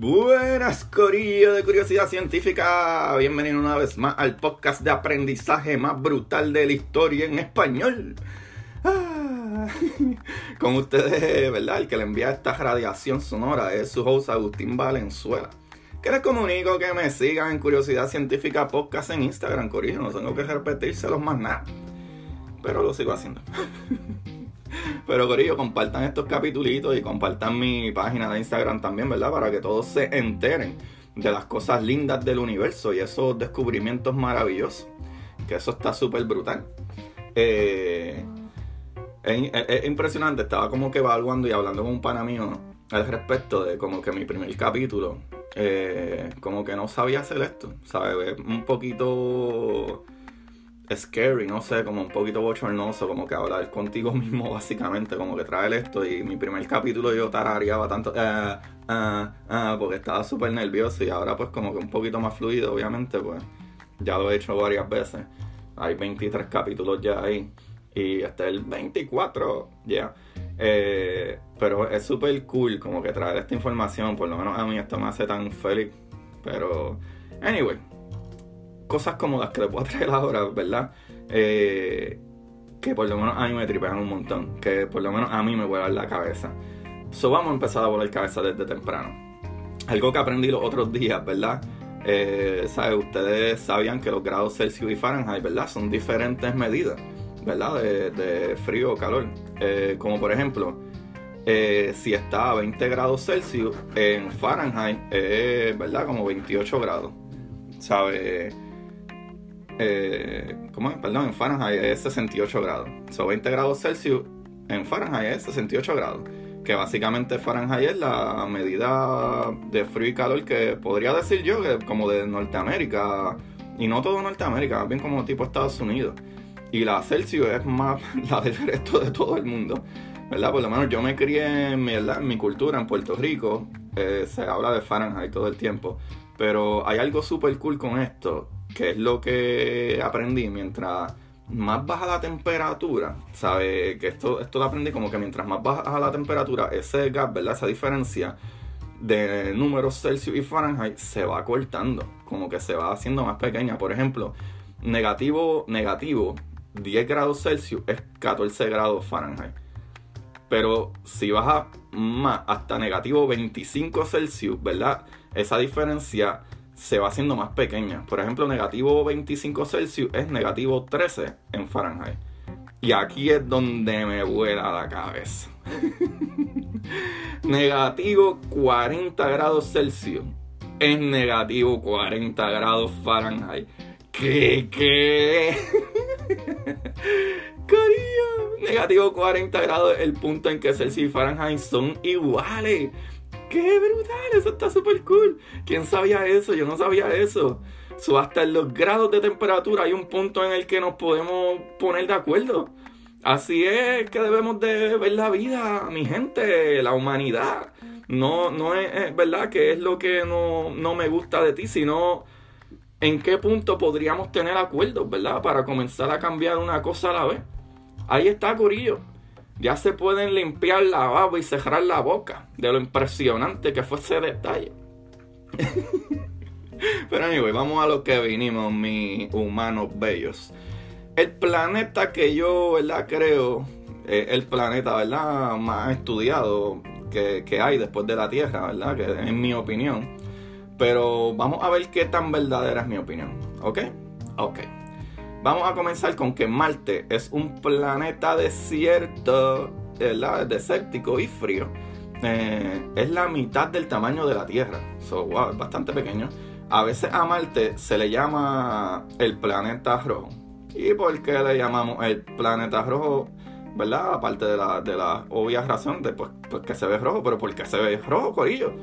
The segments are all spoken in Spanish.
Buenas, Corillo de Curiosidad Científica. Bienvenido una vez más al podcast de aprendizaje más brutal de la historia en español. Ah, con ustedes, ¿verdad? El que le envía esta radiación sonora es su host Agustín Valenzuela. Que les comunico que me sigan en Curiosidad Científica Podcast en Instagram, Corillo. No tengo que repetírselos más nada. Pero lo sigo haciendo. Pero Corillo, compartan estos capítulos y compartan mi página de Instagram también, ¿verdad? Para que todos se enteren de las cosas lindas del universo y esos descubrimientos maravillosos. Que eso está súper brutal. Eh, es, impresionante, estaba como que evaluando y hablando con un pana mío al respecto de como que mi primer capítulo, eh, como que no sabía hacer esto, ¿sabes? Un poquito scary, no sé, como un poquito bochornoso, como que hablar contigo mismo básicamente, como que traer esto. Y mi primer capítulo yo tarareaba tanto, eh, eh, eh, porque estaba súper nervioso. Y ahora pues como que un poquito más fluido, obviamente, pues ya lo he hecho varias veces, hay 23 capítulos ya ahí. Y hasta el 24, ya. pero es súper cool como que traer esta información, por lo menos a mí esto me hace tan feliz, pero anyway cosas como las que le puedo traer ahora, ¿verdad? Eh, que por lo menos a mí me tripean un montón, que por lo menos a mí me vuelan la cabeza. So vamos a empezar a volar cabeza desde temprano. Algo que aprendí los otros días, ¿verdad? Eh, Ustedes sabían que los grados Celsius y Fahrenheit, ¿verdad? Son diferentes medidas, ¿verdad? De, frío o calor. Eh, como por ejemplo, eh, si está a 20 grados Celsius, en Fahrenheit es, ¿verdad? Como 28 grados. ¿Sabes? Eh, ¿cómo? Perdón, en Fahrenheit es 68 grados. Son 20 grados Celsius en Fahrenheit es 68 grados. Que básicamente Fahrenheit es la medida de frío y calor que podría decir yo que como de Norteamérica. Y no todo Norteamérica, más bien como tipo Estados Unidos. Y la Celsius es más la del resto de todo el mundo. ¿Verdad? Por lo menos yo me crié en mi, en mi cultura en Puerto Rico. Eh, se habla de Fahrenheit todo el tiempo. Pero hay algo súper cool con esto que es lo que aprendí mientras más baja la temperatura, ¿sabes? Que esto, esto lo aprendí como que mientras más baja la temperatura, ese gap, ¿verdad? Esa diferencia de números Celsius y Fahrenheit se va cortando, como que se va haciendo más pequeña. Por ejemplo, negativo, negativo, 10 grados Celsius es 14 grados Fahrenheit. Pero si baja más hasta negativo 25 Celsius, ¿verdad? Esa diferencia se va haciendo más pequeña. Por ejemplo, negativo 25 Celsius es negativo 13 en Fahrenheit. Y aquí es donde me vuela la cabeza. negativo 40 grados Celsius es negativo 40 grados Fahrenheit. ¿Qué? ¿Qué? Cariño. Negativo 40 grados el punto en que Celsius y Fahrenheit son iguales. ¡Qué brutal! Eso está súper cool. ¿Quién sabía eso? Yo no sabía eso. So, hasta en los grados de temperatura hay un punto en el que nos podemos poner de acuerdo. Así es que debemos de ver la vida, mi gente, la humanidad. No, no es, verdad que es lo que no, no me gusta de ti, sino en qué punto podríamos tener acuerdos, ¿verdad? Para comenzar a cambiar una cosa a la vez. Ahí está, Corillo ya se pueden limpiar la baba y cerrar la boca de lo impresionante que fue ese detalle. Pero anyway, vamos a lo que vinimos, mis humanos bellos. El planeta que yo, ¿verdad? Creo, es el planeta, ¿verdad? Más estudiado que, que hay después de la Tierra, ¿verdad? Que es mi opinión. Pero vamos a ver qué tan verdadera es mi opinión, ¿ok? Ok. Vamos a comenzar con que Marte es un planeta desierto, ¿verdad? desértico y frío. Eh, es la mitad del tamaño de la Tierra. So, wow, es bastante pequeño. A veces a Marte se le llama el planeta rojo. ¿Y por qué le llamamos el planeta rojo? ¿Verdad? Aparte de la, obvia razón de pues, pues, que se ve rojo, pero ¿por qué se ve rojo, Corillo?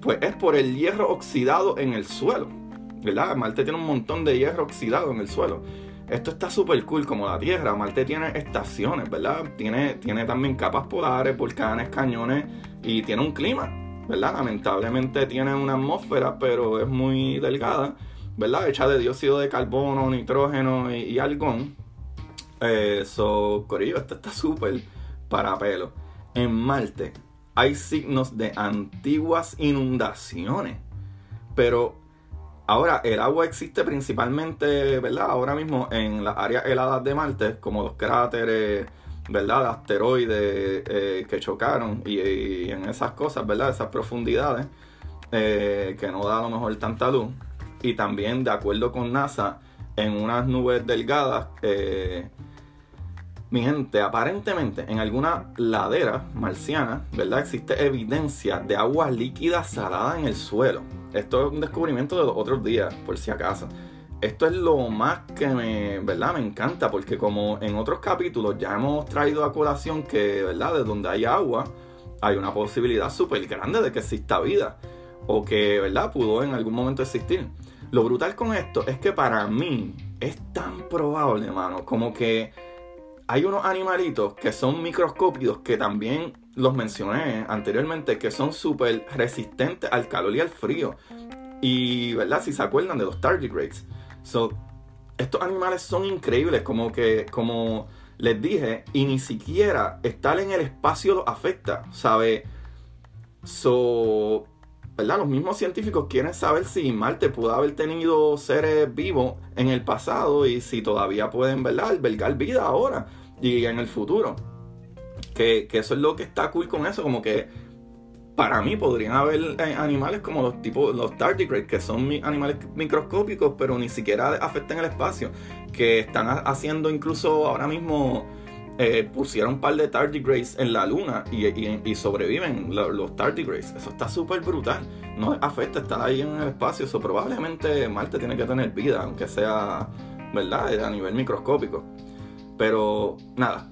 Pues es por el hierro oxidado en el suelo. ¿Verdad? Marte tiene un montón de hierro oxidado en el suelo. Esto está súper cool como la Tierra. Marte tiene estaciones, ¿verdad? Tiene, tiene también capas polares, volcanes, cañones y tiene un clima, ¿verdad? Lamentablemente tiene una atmósfera, pero es muy delgada, ¿verdad? Hecha de dióxido de carbono, nitrógeno y, algón. Eso, eh, Corillo, esto está súper para pelo. En Marte hay signos de antiguas inundaciones. Pero ahora el agua existe principalmente, ¿verdad? Ahora mismo en las áreas heladas de Marte, como los cráteres, ¿verdad? De asteroides eh, que chocaron y, en esas cosas, ¿verdad? Esas profundidades eh, que no da a lo mejor tanta luz. Y también, de acuerdo con NASA, en unas nubes delgadas, eh, mi gente, aparentemente en alguna ladera marciana, ¿verdad? Existe evidencia de agua líquida salada en el suelo. Esto es un descubrimiento de los otros días, por si acaso. Esto es lo más que me, ¿verdad? Me encanta porque como en otros capítulos ya hemos traído a colación que, ¿verdad? De donde hay agua, hay una posibilidad súper grande de que exista vida. O que, ¿verdad? Pudo en algún momento existir. Lo brutal con esto es que para mí es tan probable, mano, como que hay unos animalitos que son microscópicos que también los mencioné anteriormente, que son súper resistentes al calor y al frío. Y, ¿verdad? Si se acuerdan de los tardigrades. So, estos animales son increíbles, como que, como les dije, y ni siquiera estar en el espacio los afecta, ¿sabe? So, Los mismos científicos quieren saber si Marte pudo haber tenido seres vivos en el pasado y si todavía pueden, ¿verdad? Albergar vida ahora y en el futuro. Que, eso es lo que está cool con eso, como que para mí podrían haber eh, animales como los tipos, los tardigrades, que son animales microscópicos, pero ni siquiera afectan el espacio, que están haciendo incluso ahora mismo, eh, pusieron un par de tardigrades en la luna y, sobreviven los, tardigrades. Eso está súper brutal. No afecta estar ahí en el espacio, eso probablemente Marte tiene que tener vida, aunque sea, ¿verdad?, a nivel microscópico. Pero nada.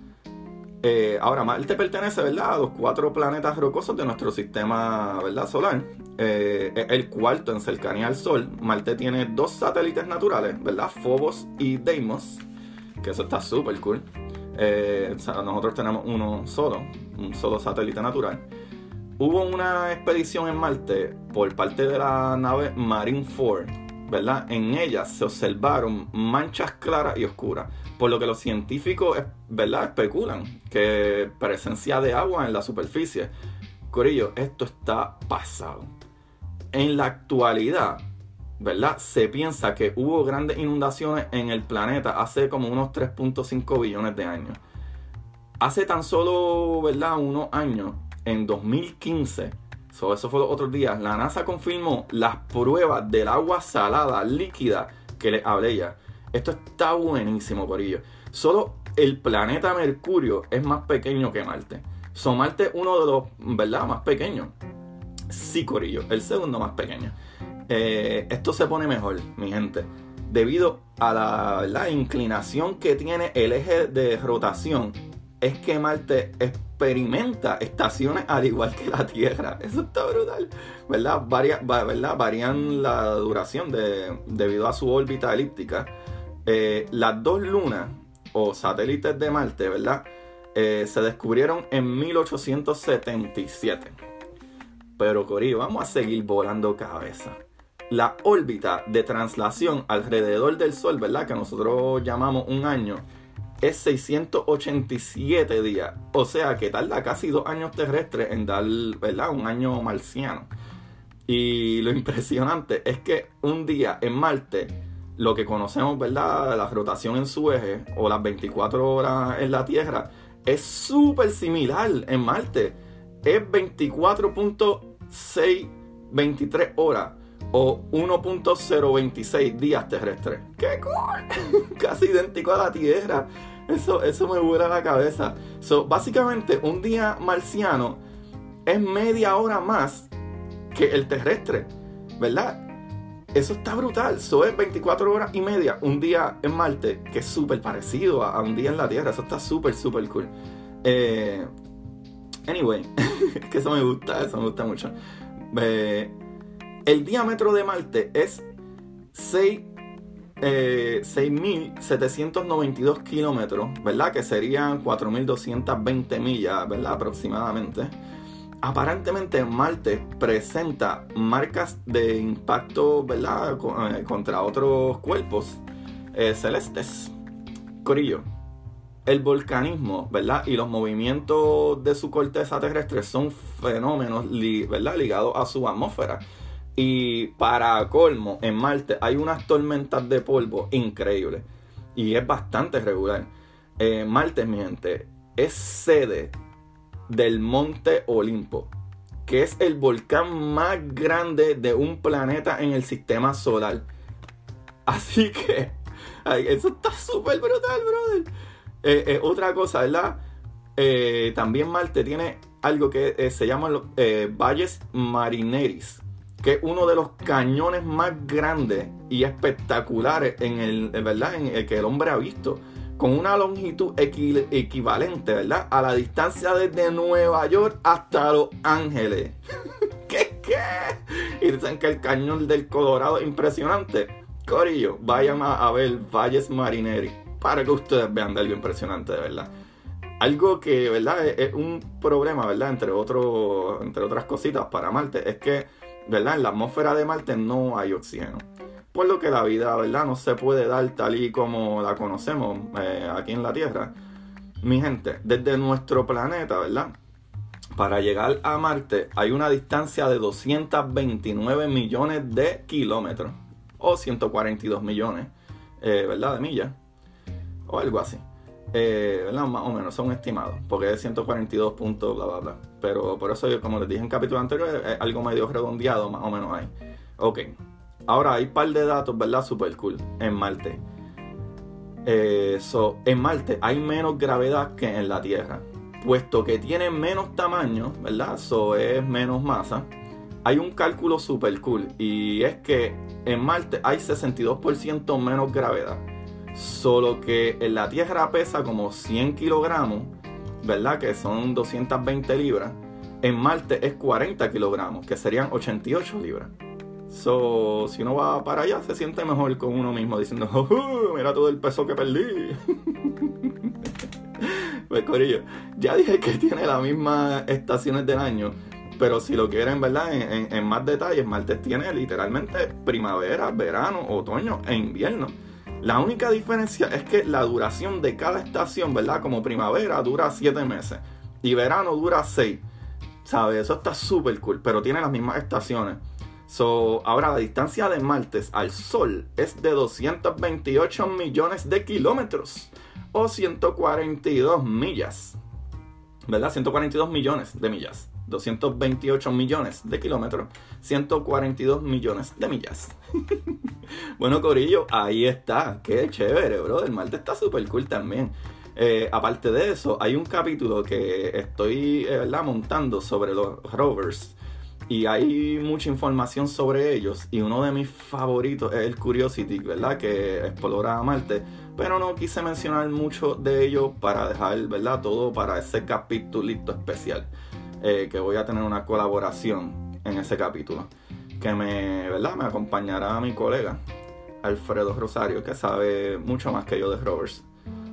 Eh, ahora, Marte pertenece, ¿verdad?, a los cuatro planetas rocosos de nuestro sistema, solar. Eh, el cuarto en cercanía al Sol. Marte tiene dos satélites naturales, ¿verdad? Phobos y Deimos. Que eso está súper cool. Eh, nosotros tenemos uno solo, un solo satélite natural. Hubo una expedición en Marte por parte de la nave Marine 4 ¿verdad? En ellas se observaron manchas claras y oscuras, por lo que los científicos, ¿verdad? Especulan que presencia de agua en la superficie. Corillo, esto está pasado. En la actualidad, ¿verdad? Se piensa que hubo grandes inundaciones en el planeta hace como unos 3.5 billones de años. Hace tan solo, ¿verdad? Unos años, en 2015, eso fue los otros días. La NASA confirmó las pruebas del agua salada líquida que les hablé ya. Esto está buenísimo, Corillo. Solo el planeta Mercurio es más pequeño que Marte. Son Marte uno de los, ¿verdad? Más pequeños. Sí, Corillo, el segundo más pequeño. Eh, esto se pone mejor, mi gente. Debido a la, inclinación que tiene el eje de rotación, es que Marte experimenta estaciones al igual que la Tierra. Eso está brutal. ¿Verdad? ¿verdad? Varían la duración de, debido a su órbita elíptica. Eh, las dos lunas o satélites de Marte, ¿verdad? Eh, se descubrieron en 1877. Pero Cori, vamos a seguir volando cabeza. La órbita de traslación alrededor del Sol, ¿verdad? Que nosotros llamamos un año es 687 días. O sea que tarda casi dos años terrestres en dar, ¿verdad? Un año marciano. Y lo impresionante es que un día en Marte, lo que conocemos, ¿verdad? La rotación en su eje o las 24 horas en la Tierra, es súper similar en Marte. Es 24.623 horas o 1.026 días terrestres. ¡Qué cool! Casi idéntico a la Tierra. Eso, eso me vuela la cabeza. So, básicamente, un día marciano es media hora más que el terrestre, ¿verdad? Eso está brutal. Eso es 24 horas y media. Un día en Marte, que es súper parecido a, un día en la Tierra. Eso está súper, súper cool. Eh, anyway, es que eso me gusta, eso me gusta mucho. Eh, el diámetro de Marte es 6.792 eh, kilómetros, ¿verdad? Que serían 4.220 millas, ¿verdad? Aproximadamente. Aparentemente Marte presenta marcas de impacto, ¿verdad? Eh, contra otros cuerpos eh, celestes. Corillo. el volcanismo, ¿verdad? Y los movimientos de su corteza terrestre son fenómenos, ¿verdad? Ligados a su atmósfera. Y para colmo, en Marte hay unas tormentas de polvo increíbles. Y es bastante regular. Eh, Marte, mi gente, es sede del Monte Olimpo, que es el volcán más grande de un planeta en el sistema solar. Así que, eso está súper brutal, brother. Eh, eh, otra cosa, ¿verdad? también Marte tiene algo que se llama Valles Marineris que es uno de los cañones más grandes y espectaculares en el, ¿verdad? En el que el hombre ha visto. Con una longitud equivalente, ¿verdad? A la distancia desde Nueva York hasta Los Ángeles. ¿Qué, qué? Y dicen que el cañón del Colorado es impresionante. Corillo, vayan a, ver Valles Marineri para que ustedes vean de algo impresionante, de verdad. Algo que, ¿verdad? Es, un problema, ¿verdad? Entre, otro, entre otras cositas para Marte, es que ¿verdad? En la atmósfera de Marte no hay oxígeno. Por lo que la vida, ¿verdad? No se puede dar tal y como la conocemos eh, aquí en la Tierra. Mi gente, desde nuestro planeta, ¿verdad? Para llegar a Marte hay una distancia de 229 millones de kilómetros. O 142 millones, eh, ¿verdad? De millas. O algo así. Eh, Más o menos, son estimados, porque es 142 puntos, bla, bla, bla. Pero por eso, como les dije en capítulo anterior, es algo medio redondeado, más o menos ahí. Ok, ahora hay un par de datos, ¿verdad? Super cool en Marte. Eh, en Marte hay menos gravedad que en la Tierra, puesto que tiene menos tamaño, ¿verdad? Eso es menos masa. Hay un cálculo super cool y es que en Marte hay 62% menos gravedad. Solo que en la Tierra pesa como 100 kilogramos, ¿verdad? Que son 220 libras. En Marte es 40 kilogramos, que serían 88 libras. So, si uno va para allá, se siente mejor con uno mismo diciendo, oh, mira todo el peso que perdí. pues Corillo, ya dije que tiene las mismas estaciones del año, pero si lo quieren, ¿verdad? En, en más detalles, Marte tiene literalmente primavera, verano, otoño e invierno. La única diferencia es que la duración de cada estación, ¿verdad? Como primavera dura 7 meses y verano dura 6. ¿Sabes? Eso está súper cool, pero tiene las mismas estaciones. Ahora la distancia de Marte al Sol es de 228 millones de kilómetros o 142 millas. ¿Verdad? 142 millones de millas. 228 millones de kilómetros, 142 millones de millas. bueno, Corillo, ahí está. Qué chévere, bro. El Marte está súper cool también. Eh, aparte de eso, hay un capítulo que estoy eh, montando sobre los rovers. Y hay mucha información sobre ellos. Y uno de mis favoritos es el Curiosity, ¿verdad? Que explora Marte. Pero no quise mencionar mucho de ellos para dejar, ¿verdad? Todo para ese capítulito especial. Eh, que voy a tener una colaboración en ese capítulo. Que me, ¿verdad? me acompañará mi colega Alfredo Rosario, que sabe mucho más que yo de rovers.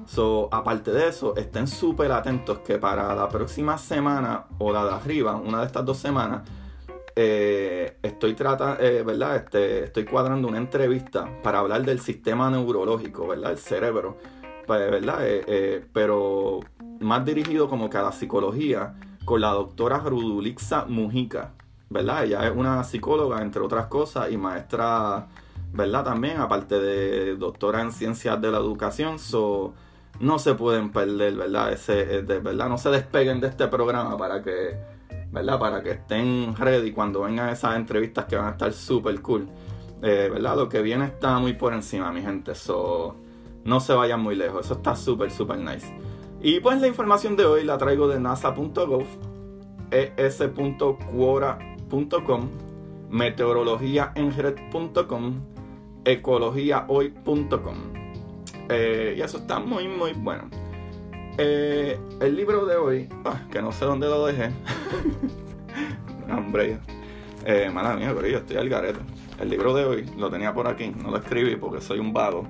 So, aparte de eso, estén súper atentos que para la próxima semana o la de arriba, una de estas dos semanas, eh, estoy tratando, eh, ¿verdad? Este, estoy cuadrando una entrevista para hablar del sistema neurológico, ¿verdad? El cerebro, pues, ¿verdad? pero más dirigido como que a la psicología con la doctora Rudulixa Mujica, ¿verdad? Ella es una psicóloga, entre otras cosas, y maestra, ¿verdad? También, aparte de doctora en ciencias de la educación, so, no se pueden perder, ¿verdad? Ese, eh, de, ¿verdad? No se despeguen de este programa para que, ¿verdad? Para que estén ready cuando vengan esas entrevistas que van a estar súper cool. Eh, ¿Verdad? Lo que viene está muy por encima, mi gente. So, no se vayan muy lejos. Eso está súper, súper nice. Y pues la información de hoy la traigo de nasa.gov, es.quora.com, meteorologiaenred.com, ecologiahoy.com. Eh, y eso está muy, muy bueno. Eh, el libro de hoy, ah, que no sé dónde lo dejé. Hombre, eh, mala mía, pero yo estoy al garete. El libro de hoy lo tenía por aquí, no lo escribí porque soy un vago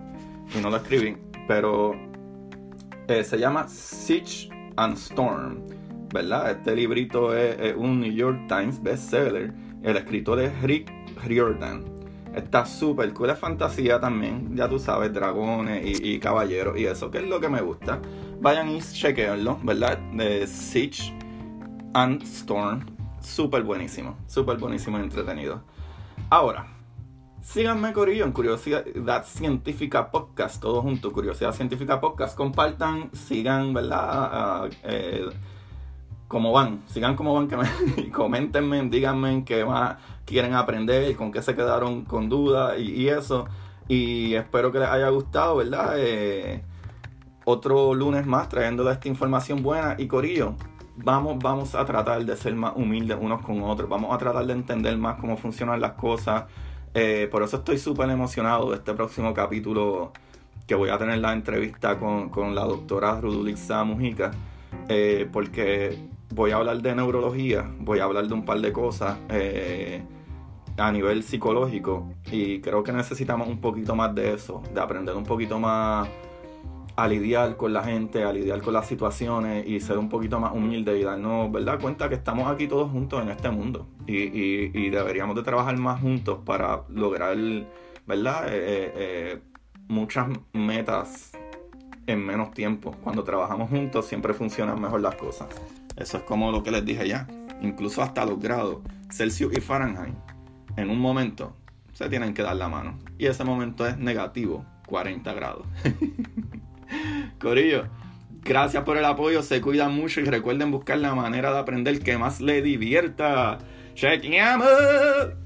y no lo escribí, pero eh, se llama Siege and Storm, ¿verdad? Este librito es, un New York Times bestseller. El escritor es Rick Riordan. Está súper cool, es fantasía también, ya tú sabes, dragones y, caballeros y eso, que es lo que me gusta. vayan y chequearlo, ¿verdad? De Siege and Storm. Súper buenísimo, súper buenísimo y entretenido. Ahora, síganme Corillo en Curiosidad Científica Podcast, todos juntos, Curiosidad Científica Podcast. Compartan, sigan, ¿verdad? Ah, eh, cómo van, sigan cómo van, que me, coméntenme, díganme qué más quieren aprender con qué se quedaron con dudas y, eso. Y espero que les haya gustado, ¿verdad? Eh, otro lunes más trayéndole esta información buena y Corillo vamos, vamos a tratar de ser más humildes unos con otros, vamos a tratar de entender más cómo funcionan las cosas. Eh, por eso estoy súper emocionado de este próximo capítulo que voy a tener la entrevista con, la doctora Rudulixa Mujica, eh, porque voy a hablar de neurología, voy a hablar de un par de cosas eh, a nivel psicológico y creo que necesitamos un poquito más de eso, de aprender un poquito más a lidiar con la gente, a lidiar con las situaciones y ser un poquito más humilde y darnos, ¿verdad? Cuenta que estamos aquí todos juntos en este mundo y, deberíamos de trabajar más juntos para lograr, ¿verdad? Eh, eh, eh, muchas metas en menos tiempo. Cuando trabajamos juntos siempre funcionan mejor las cosas. Eso es como lo que les dije ya. Incluso hasta los grados Celsius y Fahrenheit, en un momento se tienen que dar la mano. Y ese momento es negativo, 40 grados. Corillo, gracias por el apoyo, se cuidan mucho y recuerden buscar la manera de aprender que más le divierta. ¡Chequeamos!